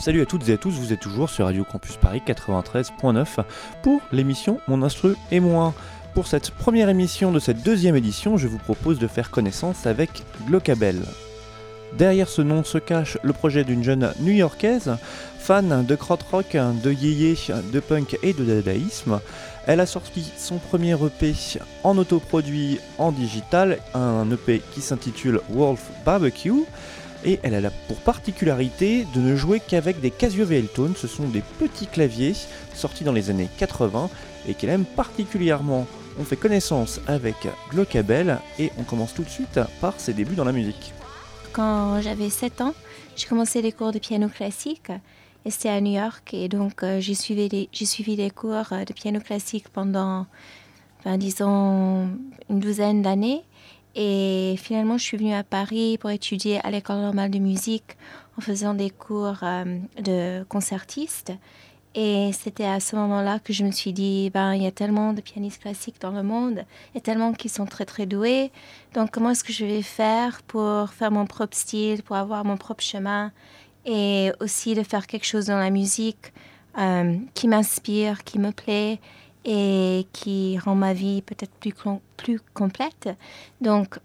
Salut à toutes et à tous, vous êtes toujours sur Radio Campus Paris 93.9 pour l'émission Mon Instru et moi. Pour cette première émission de cette deuxième édition, je vous propose de faire connaissance avec Glocabel. Derrière ce nom se cache le projet d'une jeune new-yorkaise, fan de krautrock, de yéyé, de punk et de dadaïsme. Elle a sorti son premier EP en autoproduit en digital, un EP qui s'intitule Wolf Barbecue. Et elle a pour particularité de ne jouer qu'avec des Casio VL-Tone, ce sont des petits claviers sortis dans les années 80 et qu'elle aime particulièrement. On fait connaissance avec Glocabel et on commence tout de suite par ses débuts dans la musique. Quand j'avais 7 ans, j'ai commencé les cours de piano classique et c'était à New York et donc euh, j'ai suivi, les- cours de piano classique pendant, ben, disons, une douzaine d'années. Et finalement, je suis venue à Paris pour étudier à l'école normale de musique en faisant des cours euh, de concertiste. Et c'était à ce moment-là que je me suis dit, ben, il y a tellement de pianistes classiques dans le monde, a tellement qui sont très très doués. Donc comment est-ce que je vais faire pour faire mon propre style, pour avoir mon propre chemin et aussi de faire quelque chose dans la musique euh, qui m'inspire, qui me plaît et qui rend ma vie peut-être plus, plus complète. Donc,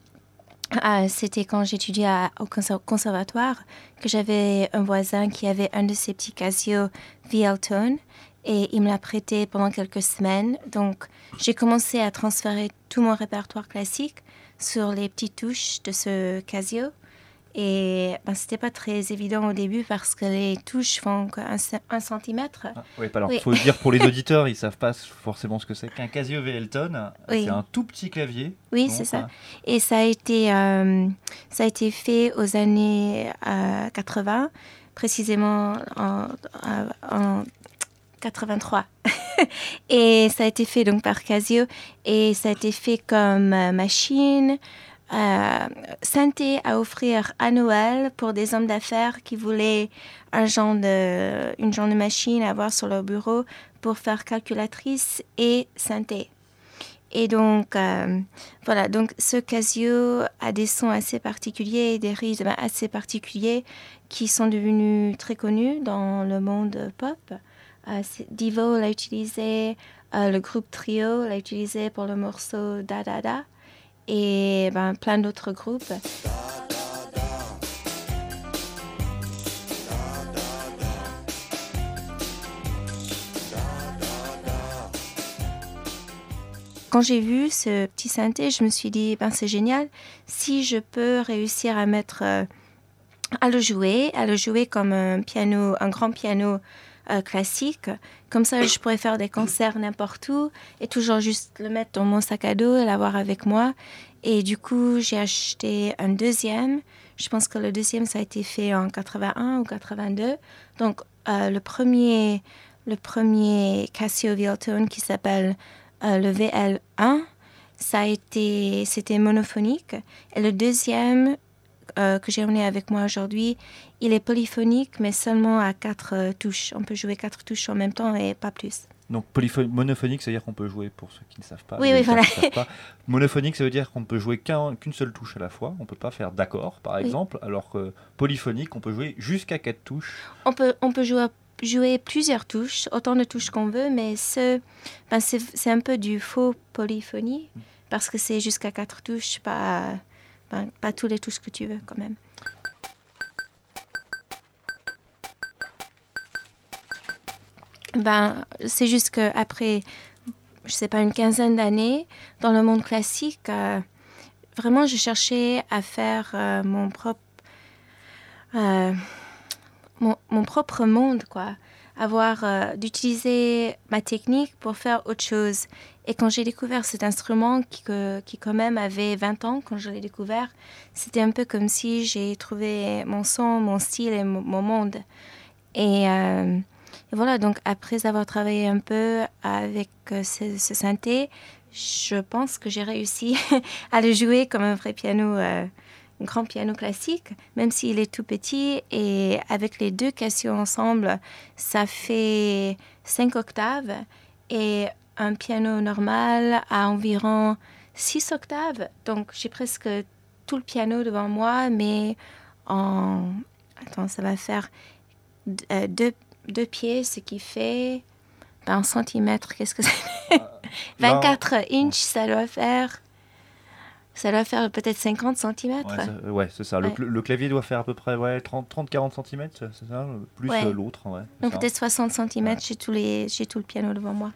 euh, c'était quand j'étudiais au conser- conservatoire que j'avais un voisin qui avait un de ces petits Casio VL-Tone et il me l'a prêté pendant quelques semaines. Donc, j'ai commencé à transférer tout mon répertoire classique sur les petites touches de ce Casio. Et ben, c'était pas très évident au début parce que les touches font un centimètre. oui, alors Oui. faut le dire pour les auditeurs, ils savent pas forcément ce que c'est qu'un Casio VL-Tone. Oui. C'est un tout petit clavier. Oui, c'est ça. enfin, Et ça a été, euh, ça a été fait aux années euh, 80, précisément en, en- en 83. et ça a été fait donc par Casio et ça a été fait comme euh, machine. Euh, synthé à offrir à Noël pour des hommes d'affaires qui voulaient un genre une genre de machine à avoir sur leur bureau pour faire calculatrice et synthé. Et donc, euh, voilà, donc ce Casio a des sons assez particuliers des rythmes assez particuliers qui sont devenus très connus dans le monde pop. Euh, Divo l'a utilisé, euh, le groupe Trio l'a utilisé pour le morceau Da Da Da et ben, plein d'autres groupes. Quand j'ai vu ce petit synthé, je me suis dit, ben c'est génial, si je peux réussir à mettre, euh, à le jouer, à le jouer comme un piano, un grand piano euh, classique, comme ça je pourrais faire des concerts n'importe où et toujours juste le mettre dans mon sac à dos et l'avoir avec moi. Et du coup, j'ai acheté un deuxième. Je pense que le deuxième, ça a été fait en 81 ou 82. Donc, euh, le premier, le premier Casio Violtone qui s'appelle euh, le VL1, ça a été, c'était monophonique. Et le deuxième euh, que j'ai emmené avec moi aujourd'hui, il est polyphonique, mais seulement à quatre euh, touches. On peut jouer quatre touches en même temps et pas plus. Donc monophonique, ça veut dire qu'on peut jouer, pour ceux qui ne savent pas. Oui, oui, voilà. ne pas. Monophonique, ça veut dire qu'on peut jouer qu'un- qu'une seule touche à la fois. On peut pas faire d'accord, par Oui. exemple. Alors que polyphonique, on peut jouer jusqu'à quatre touches. On peut, on peut jouer, jouer plusieurs touches, autant de touches qu'on veut, mais ce, ben c'est, un peu du faux polyphonie, parce que c'est jusqu'à quatre touches, pas, pas tous les touches que tu veux quand même. Ben, c'est juste qu'après, je sais pas, une quinzaine d'années, dans le monde classique, euh, vraiment, je cherchais à faire euh, mon propre... euh, mon, propre monde, quoi. Avoir, d'utiliser ma technique pour faire autre chose. Et quand j'ai découvert cet instrument, qui, qui quand même avait 20 ans quand je l'ai découvert, c'était un peu comme si j'ai trouvé mon son, mon style et mon, mon monde. Et euh, et voilà, donc après avoir travaillé un peu avec euh, ce, synthé, je pense que j'ai réussi à le jouer comme un vrai piano, euh, un grand piano classique, même s'il est tout petit. Et avec les deux cassio ensemble, ça fait cinq octaves. Et un piano normal à environ six octaves. Donc j'ai presque tout le piano devant moi, mais en... Attends, ça va faire euh, deux, deux pieds, ce qui fait... ben, En centimètres, qu'est-ce que c'est 24 inches, ça doit faire... Ça doit faire peut-être 50 centimètres. Ouais, c'est ça. Le, Ouais. cl- le clavier doit faire à peu près ouais, 30-40 cm, c'est ça Plus Ouais. euh, l'autre. Donc peut-être 60 centimètres, j'ai tous les- j'ai tout le piano devant moi.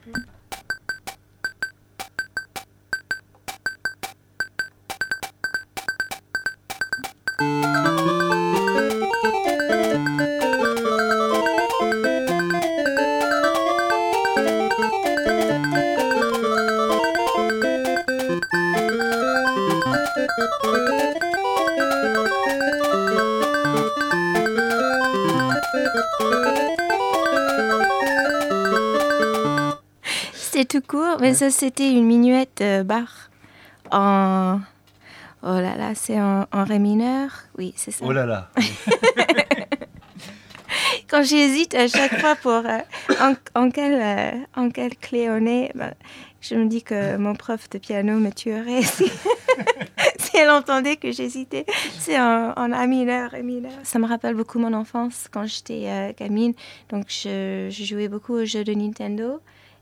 C'était tout court, mais ça c'était une minuette euh, Bach en... Oh là là, c'est en, en ré mineur. Oui, c'est ça. Oh là là Quand j'hésite à chaque fois pour euh, en, en quelle, euh, en quelle clé on est, ben, je me dis que mon prof de piano me tuerait elle entendait que j'hésitais. C'est en, en A mineur. Ça me rappelle beaucoup mon enfance quand j'étais euh, gamine. Donc je, je jouais beaucoup aux jeux de Nintendo.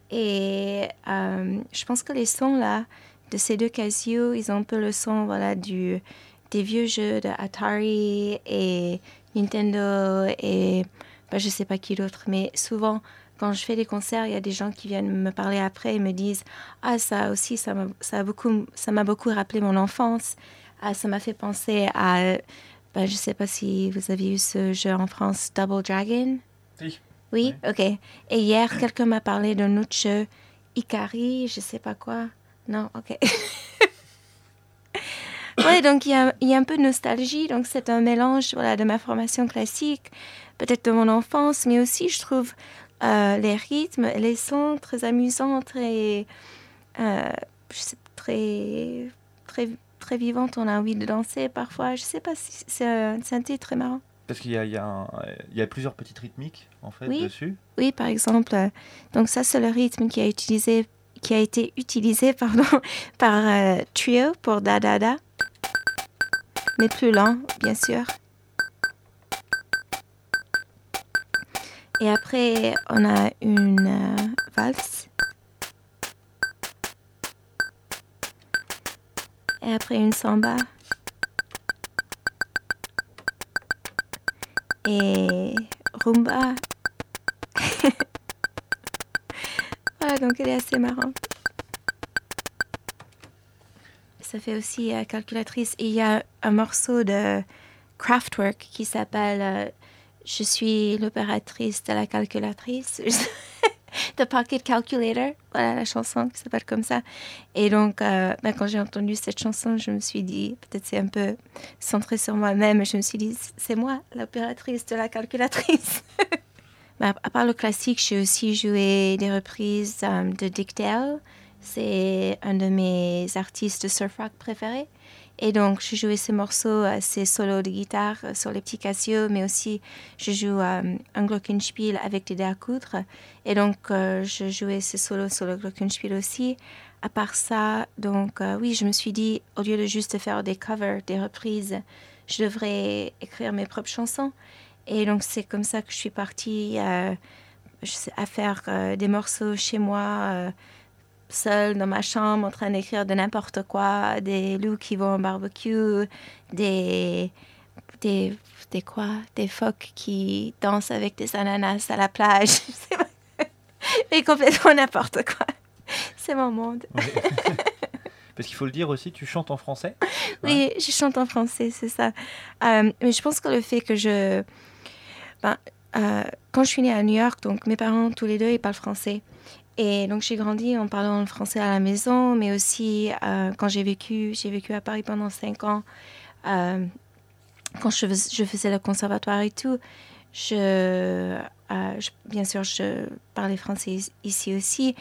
Et euh, je pense que les sons là, de ces deux Casio, ils ont un peu le son voilà, du, des vieux jeux de Atari et Nintendo et ben, je sais pas qui d'autre. Mais souvent, quand je fais des concerts, il y a des gens qui viennent me parler après et me disent Ah, ça aussi, ça m'a ça a beaucoup, ça m'a beaucoup rappelé mon enfance. Ah, ça m'a fait penser à. Ben, je sais pas si vous avez eu ce jeu en France, Double Dragon. Si. Oui, ok. Et hier, quelqu'un m'a parlé d'un autre jeu, Ikari, je sais pas quoi. Non, ok. ouais, donc il y a, il y a un peu de nostalgie. Donc c'est un mélange voilà, de ma formation classique, peut-être de mon enfance, mais aussi je trouve euh, les rythmes, les sons très amusants, très, euh, très, très, très vivantes. On a envie de danser parfois. Je sais pas si c'est un synthé très marrant. Parce qu'il y a, y, y plusieurs petites rythmiques en fait Oui. dessus. Oui, par exemple, euh, donc ça c'est le rythme qui a utilisé, qui a été utilisé pardon par euh, Trio pour Da Da Da, mais plus lent, bien sûr. Et après, on a une euh, valse. Et après une samba. Et rumba. voilà, donc elle est assez marrante. Ça fait aussi euh, calculatrice. Et il y a un morceau de Kraftwerk qui s'appelle euh, Je suis l'opératrice de la calculatrice. The Pocket Calculator. Voilà la chanson qui s'appelle comme ça. Et donc, euh, ben, quand j'ai entendu cette chanson, je me suis dit, peut-être c'est un peu centré sur moi-même, je me suis dit, c'est moi l'opératrice de la calculatrice. Ben, à part le classique, j'ai aussi joué des reprises euh, de Dick Dale. C'est un de mes artistes surf rock préférés. Et donc, je jouais ces morceaux, euh, ces solos de guitare euh, sur les petits Casio, mais aussi je joue euh, un glockenspiel avec des dés à coudre. Et donc, euh, je jouais ces solos sur le glockenspiel aussi. À part ça, donc, euh, oui, je me suis dit, au lieu de juste faire des covers, des reprises, je devrais écrire mes propres chansons. Et donc, c'est comme ça que je suis partie euh, à faire euh, des morceaux chez moi, euh, seule dans ma chambre, en train d'écrire de n'importe quoi, des loups qui vont au barbecue, des, des, des quoi, des phoques qui dansent avec des ananas à la plage. Mais complètement n'importe quoi. C'est mon monde. Parce qu'il faut le dire aussi, tu chantes en français? Oui, je chante en français, c'est ça. Euh, mais je pense que le fait que je... Ben, euh, quand je suis née à New York, donc mes parents, tous les deux, ils parlent français. Et donc j'ai grandi en parlant français à la maison, mais aussi euh, quand j'ai vécu, j'ai vécu à Paris pendant cinq ans. euh, quand je, fais- je faisais le conservatoire et tout, euh, bien sûr, je parlais français ici aussi.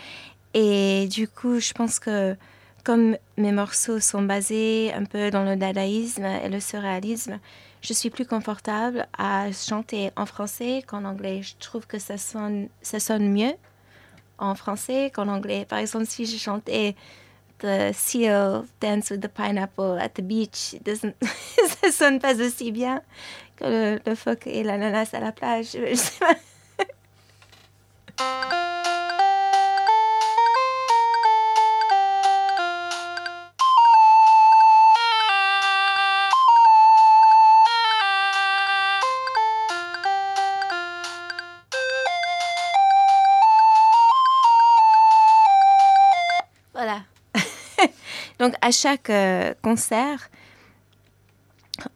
Et du coup, je pense que comme mes morceaux sont basés un peu dans le dadaïsme et le surréalisme, je suis plus confortable à chanter en français qu'en anglais. Je trouve que ça sonne mieux en français qu'en anglais. Par exemple, si je chantais The Seal Dance with the Pineapple at the Beach, ça sonne pas aussi bien que le, le phoque et l'ananas à la plage. Je sais pas. Donc à chaque euh, concert,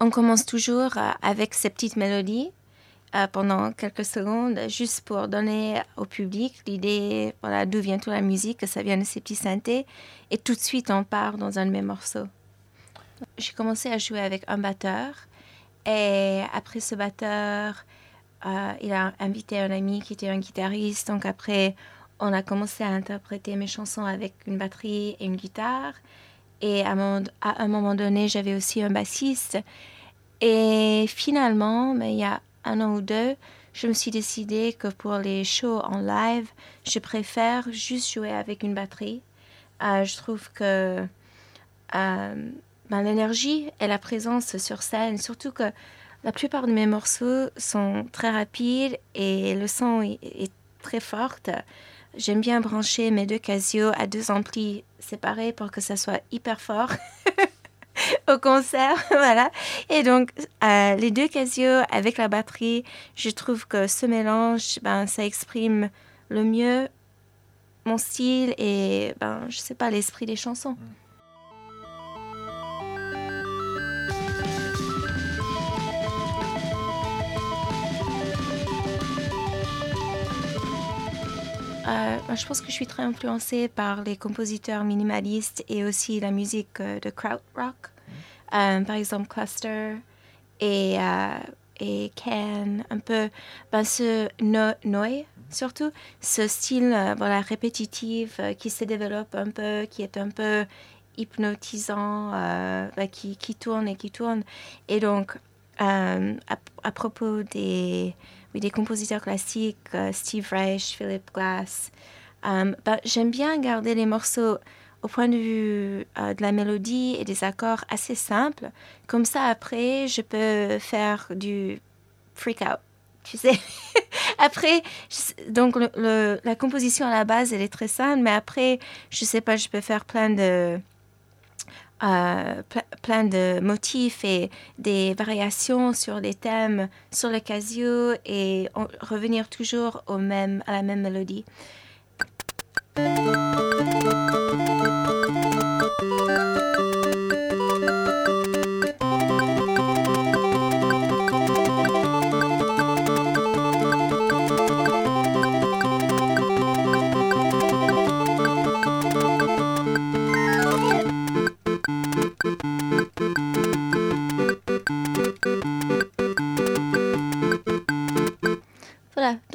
on commence toujours euh, avec ces petites mélodies euh, pendant quelques secondes, juste pour donner au public l'idée, voilà, d'où vient toute la musique, que ça vient de ces petits synthés, et tout de suite on part dans un de mes morceaux. J'ai commencé à jouer avec un batteur, et après ce batteur, il a invité un ami qui était un guitariste, donc après on a commencé à interpréter mes chansons avec une batterie et une guitare. Et à un moment, donné, j'avais aussi un bassiste. Et finalement, mais il y a un an ou deux, je me suis décidé que pour les shows en live, je préfère juste jouer avec une batterie. Euh, je trouve que euh, ben, l'énergie et la présence sur scène, surtout que la plupart de mes morceaux sont très rapides et le son est très fort. J'aime bien brancher mes deux Casio à deux amplis séparés pour que ça soit hyper fort au concert, voilà. Et donc, euh, les deux Casio avec la batterie, je trouve que ce mélange, ben, ça exprime le mieux mon style et, ben, je sais pas, l'esprit des chansons. Euh, je pense que je suis très influencée par les compositeurs minimalistes et aussi la musique euh, de krautrock. Euh, par exemple, Cluster et, euh, et Can, un peu ben, ce no Noi, surtout, ce style voilà, répétitif qui se développe un peu, qui est un peu hypnotisant, ben, qui, qui tourne et qui tourne. Et donc, euh, à, propos des, oui, des compositeurs classiques, euh, Steve Reich, Philip Glass. Euh, ben, J'aime bien garder les morceaux au point de vue de la mélodie et des accords assez simples. Comme ça, après, je peux faire du freak out. Tu sais, après, donc la composition à la base, elle est très simple, mais après, je sais pas, je peux faire plein de, euh, ple- plein de motifs et des variations sur des thèmes sur le casio et revenir toujours au même, à la même mélodie.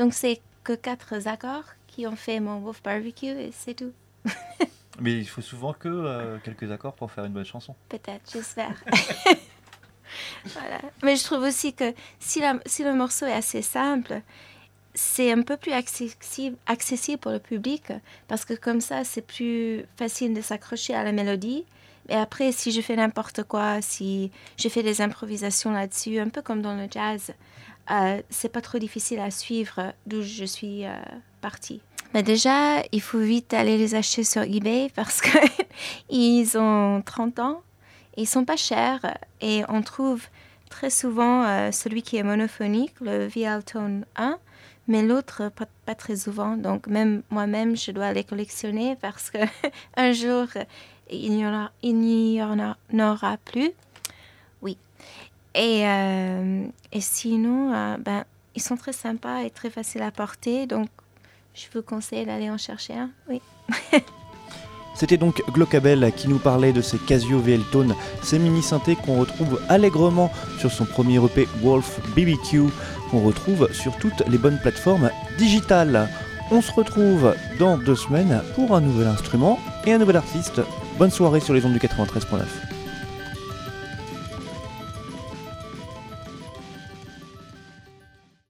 Donc c'est que quatre accords qui ont fait mon Wolf Barbecue et c'est tout. Mais il faut souvent que euh, quelques accords pour faire une bonne chanson. Peut-être, j'espère. voilà. Mais je trouve aussi que si, la- si le morceau est assez simple, c'est un peu plus accessible, accessible pour le public parce que comme ça, c'est plus facile de s'accrocher à la mélodie. Et après, si je fais n'importe quoi, si je fais des improvisations là-dessus, un peu comme dans le jazz, euh, c'est pas trop difficile à suivre d'où je suis euh, partie. Mais déjà, il faut vite aller les acheter sur eBay parce qu'ils ont 30 ans. Ils sont pas chers et on trouve très souvent euh, celui qui est monophonique, le Vialtone 1, mais l'autre pas, pas très souvent. Donc même moi-même, je dois les collectionner parce que un jour, il n'y il n'y en a- n'aura plus. Oui. Et, euh, et sinon, euh, ben, ils sont très sympas et très faciles à porter. Donc, je vous conseille d'aller en chercher un. Oui. C'était donc Glockabel qui nous parlait de ces Casio VL Tone, ces mini synthés qu'on retrouve allègrement sur son premier EP Wolf BBQ. qu'on retrouve sur toutes les bonnes plateformes digitales. On se retrouve dans deux semaines pour un nouvel instrument et un nouvel artiste. Bonne soirée sur les ondes du 93.9.